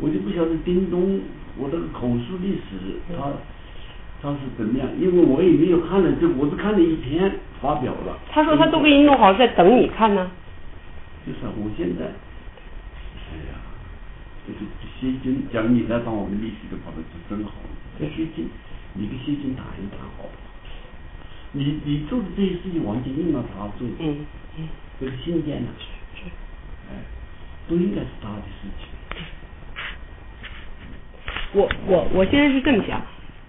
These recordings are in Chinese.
我就不晓得叮咚我这个口述历史他他是怎么样，因为我也没有看了，就我是看了一篇发表了。他说他都给你弄好，在等你看呢。就是啊我现在，哎呀，这个谢军讲你来当我们历史的跑的是真好，这谢军，你跟谢军谈一谈好不好？你你做的这些事情完全应了他做的，嗯嗯，这个信件呢，是。哎，都应该是他的事情。我我我现在是这么想，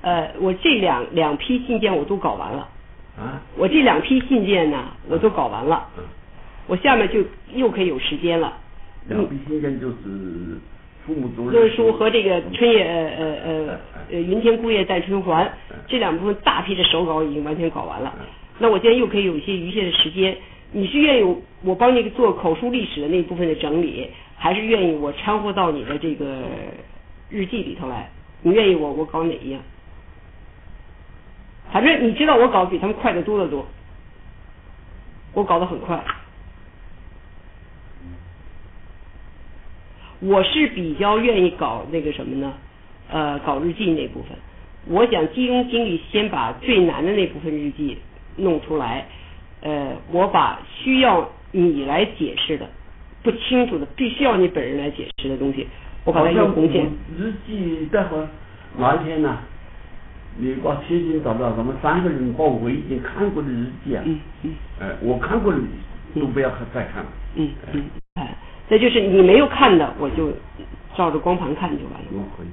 呃，我这两两批信件我都搞完了，啊，我这两批信件呢我都搞完了，嗯，我下面就又可以有时间了。两批信件就是父母责任论书和这个春夜呃呃呃呃云天孤夜待春还嗯这两部分大批的手稿已经完全搞完了嗯，那我现在又可以有一些余下的时间。你是愿意我帮你做口述历史的那部分的整理，还是愿意我掺和到你的这个日记里头来？你愿意我我搞哪一样？反正你知道我搞比他们快得多得多，我搞得很快。我是比较愿意搞那个什么呢？呃，搞日记那部分。我想集中精力先把最难的那部分日记弄出来。呃，我把需要你来解释的、不清楚的、必须要你本人来解释的东西，我把它用红线。日记待会儿哪一天呢？你把天津找到，咱们三个人把我已经看过的日记啊，嗯嗯哎，我看过的都不要再看了。嗯嗯，哎，这就是你没有看的，我就照着光盘看就完了。嗯可以。